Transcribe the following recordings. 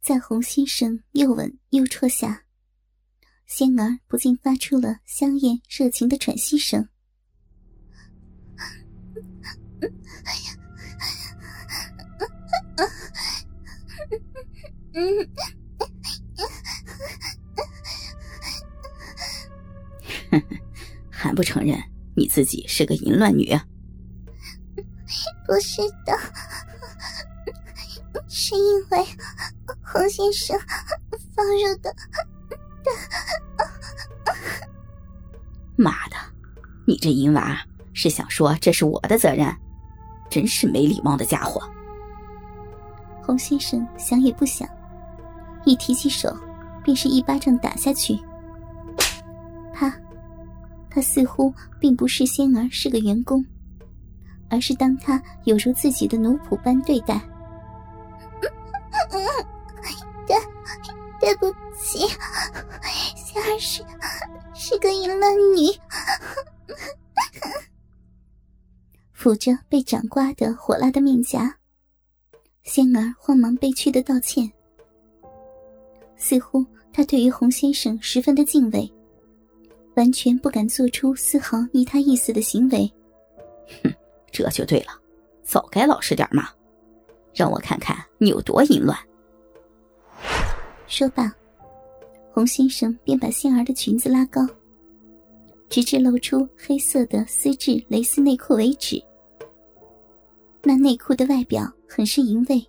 在洪先生又吻又戳下，仙儿不禁发出了香艳热情的喘息声。还不承认你自己是个淫乱女？不是的，是因为洪先生放入的。妈的，你这淫娃是想说这是我的责任？真是没礼貌的家伙！洪先生想也不想，一提起手，便是一巴掌打下去。他，他似乎并不是仙儿是个员工，而是当他有如自己的奴仆般对待。对不起，仙儿是是个淫乱女。抚着被掌刮的火辣的面颊，仙儿慌忙悲屈的道歉。似乎他对于洪先生十分的敬畏，完全不敢做出丝毫逆他意思的行为。哼，这就对了，早该老实点嘛！让我看看你有多淫乱。说罢，洪先生便把仙儿的裙子拉高，直至露出黑色的丝质蕾丝内裤为止。那内裤的外表很是淫秽，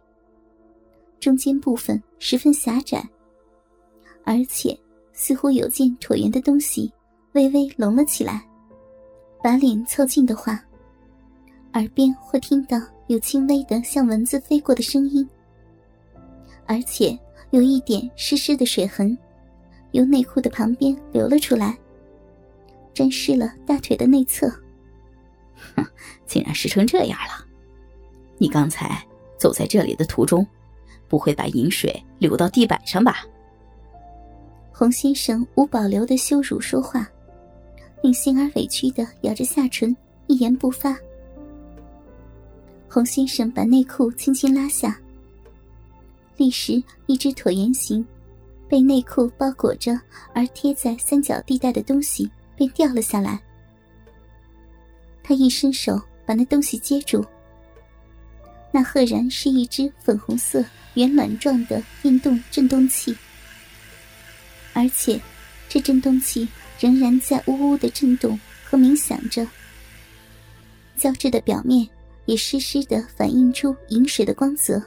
中间部分十分狭窄，而且似乎有件椭圆的东西微微隆了起来。把脸凑近的话，耳边会听到有轻微的像蚊子飞过的声音，而且有一点湿湿的水痕，由内裤的旁边流了出来，沾湿了大腿的内侧。哼，竟然湿成这样了！你刚才走在这里的途中，不会把饮水流到地板上吧？洪先生无保留的羞辱说话，令心儿委屈的咬着下唇，一言不发。洪先生把内裤轻轻拉下，立时一只椭圆形、被内裤包裹着而贴在三角地带的东西便掉了下来。他一伸手把那东西接住。那赫然是一只粉红色圆卵状的运动振动器，而且这振动器仍然在呜呜的震动和鸣响着，胶质的表面也湿湿的反映出饮水的光泽。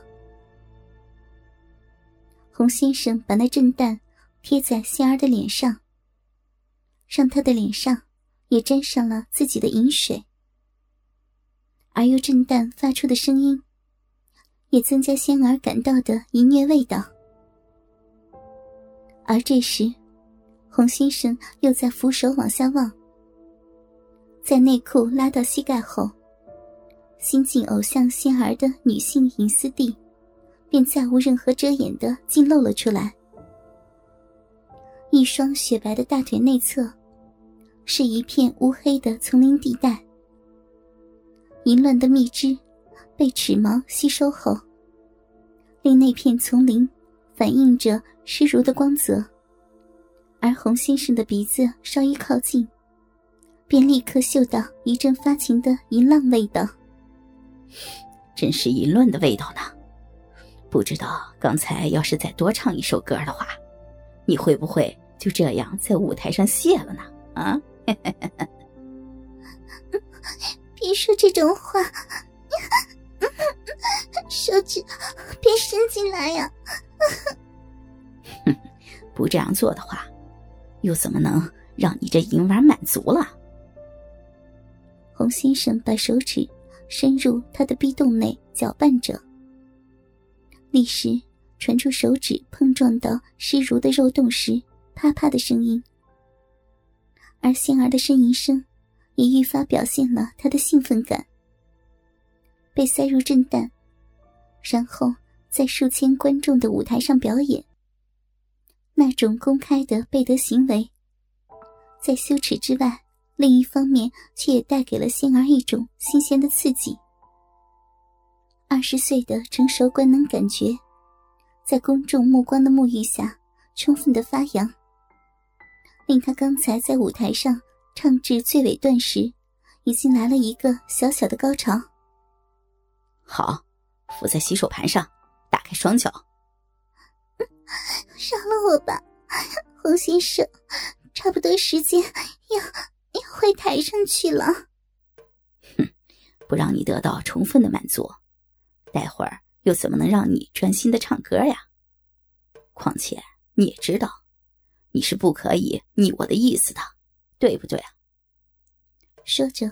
洪先生把那震蛋贴在仙儿的脸上，让她的脸上也沾上了自己的饮水，而又震蛋发出的声音。也增加仙儿感到的淫虐味道。而这时，洪先生又在扶手往下望，在内裤拉到膝盖后，新晋偶像仙儿的女性隐私地，便再无任何遮掩的尽露了出来。一双雪白的大腿内侧，是一片乌黑的丛林地带，淫乱的蜜汁。被齿毛吸收后，令那片丛林反映着湿如的光泽。而洪先生的鼻子稍一靠近，便立刻嗅到一阵发情的淫浪味道。真是淫乱的味道呢！不知道刚才要是再多唱一首歌的话，你会不会就这样在舞台上谢了呢？啊！别说这种话。手指别伸进来呀！哼，不这样做的话，又怎么能让你这淫娃满足了？洪先生把手指伸入他的逼洞内搅拌着，立时传出手指碰撞到湿如的肉洞时啪啪的声音，而仙儿的呻吟声也愈发表现了他的兴奋感。被塞入震蛋，然后在数千观众的舞台上表演。那种公开的背德行为，在羞耻之外，另一方面却也带给了仙儿一种新鲜的刺激。二十岁的成熟官能感觉，在公众目光的沐浴下，充分的发扬，令他刚才在舞台上唱至最尾段时，已经来了一个小小的高潮。好，伏在洗手盘上，打开双脚。饶了我吧，洪先生，差不多时间要要回台上去了。哼，不让你得到充分的满足，待会儿又怎么能让你专心的唱歌呀？况且你也知道，你是不可以逆我的意思的，对不对啊？说着，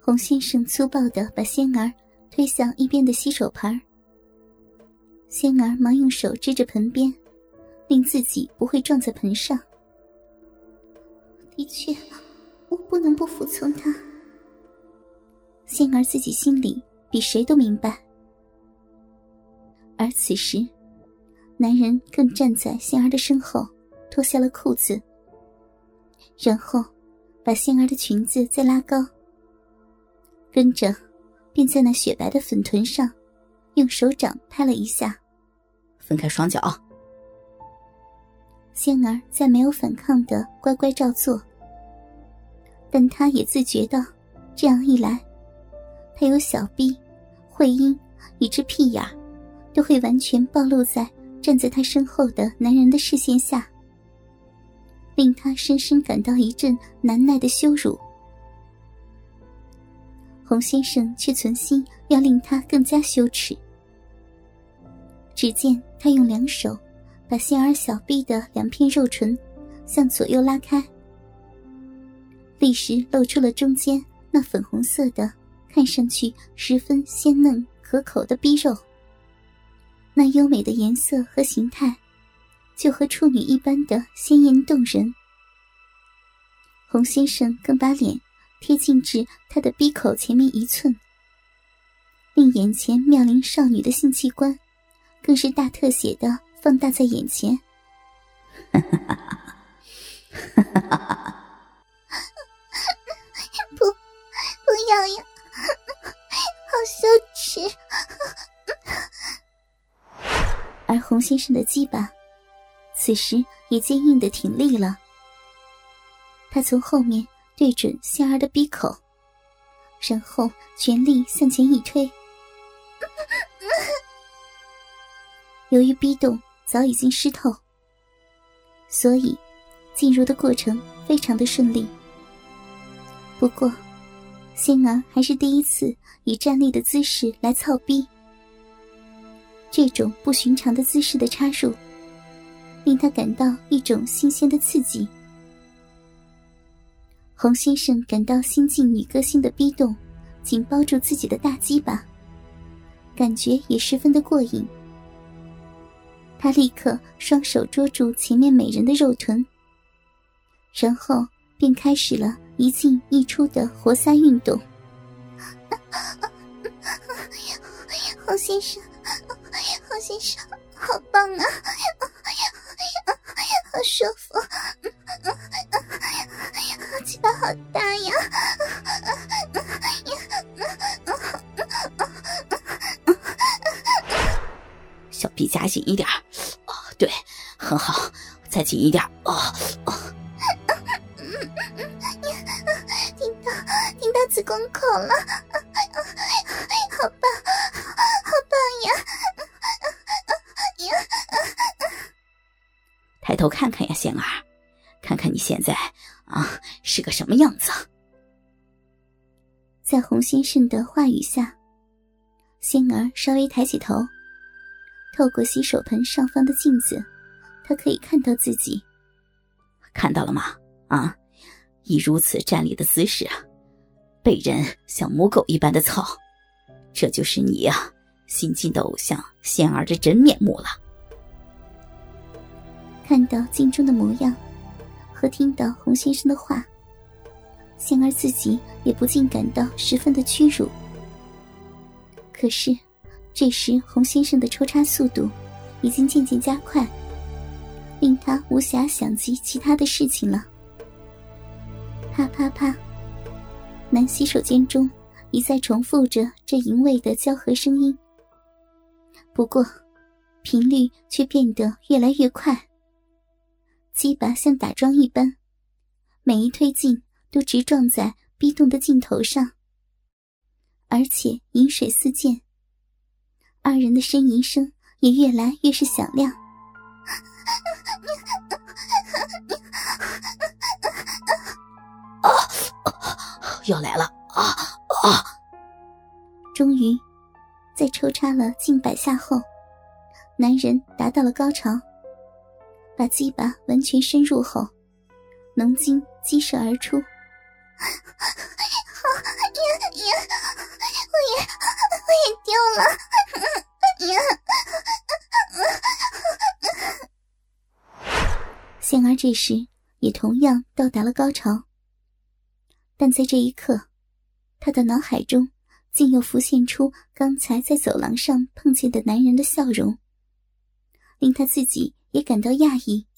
洪先生粗暴的把仙儿推向一边的洗手盆。仙儿忙用手支着盆边，令自己不会撞在盆上。的确，我不能不服从他。仙儿自己心里比谁都明白。而此时，男人更站在仙儿的身后，脱下了裤子，然后把仙儿的裙子再拉高，跟着便在那雪白的粉臀上用手掌拍了一下。分开双脚，仙儿再没有反抗的乖乖照做。但她也自觉到，这样一来，她有小臂、会阴以至屁眼，都会完全暴露在站在他身后的男人的视线下，令他深深感到一阵难耐的羞辱。洪先生却存心要令他更加羞耻。只见他用两手把仙儿小臂的两片肉唇向左右拉开，立时露出了中间那粉红色的、看上去十分鲜嫩可口的逼肉。那优美的颜色和形态，就和处女一般的鲜艳动人。洪先生更把脸贴近至他的鼻口前面一寸，令眼前妙龄少女的性器官。更是大特写的放大在眼前，不，不要呀，好羞耻！而洪先生的鸡巴，此时也坚硬的挺立了。他从后面对准仙儿的鼻口，然后全力向前一推。由于逼洞早已经湿透，所以进入的过程非常的顺利。不过，仙儿还是第一次以站立的姿势来操逼。这种不寻常的姿势的插入，令他感到一种新鲜的刺激。洪先生感到新晋女歌星的逼动紧包住自己的大鸡巴，感觉也十分的过瘾。他立刻双手捉住前面美人的肉臀，然后便开始了一进一出的活塞运动。洪先生，先生，好棒啊！好舒服，鸡巴好大呀！小臂夹紧一点哦，对，很好，再紧一点哦哦。听到听到子宫口了，抬头看看呀，仙儿，看看你现在啊是个什么样子。在洪先生的话语下，仙儿稍微抬起头。透过洗手盆上方的镜子，他可以看到自己。看到了吗？啊，以如此站立的姿势啊，被人像母狗一般的操，这就是你呀，新晋的偶像仙儿的真面目了。看到镜中的模样，和听到洪先生的话，仙儿自己也不禁感到十分的屈辱。可是。这时，洪先生的抽插速度已经渐渐加快，令他无暇想及其他的事情了。啪啪啪，男洗手间中一再重复着这淫秽的交合声音。不过，频率却变得越来越快。鸡巴像打桩一般，每一推进都直撞在逼洞的尽头上，而且饮水四溅。二人的呻吟声也越来越是响亮。啊！要来了！啊啊！终于，在抽插了近百下后，男人达到了高潮。把鸡巴完全深入后，浓精激射而出。也也，我也我也丢了。仙儿这时也同样到达了高潮，但在这一刻，他的脑海中竟又浮现出刚才在走廊上碰见的男人的笑容，令他自己。也感到讶异。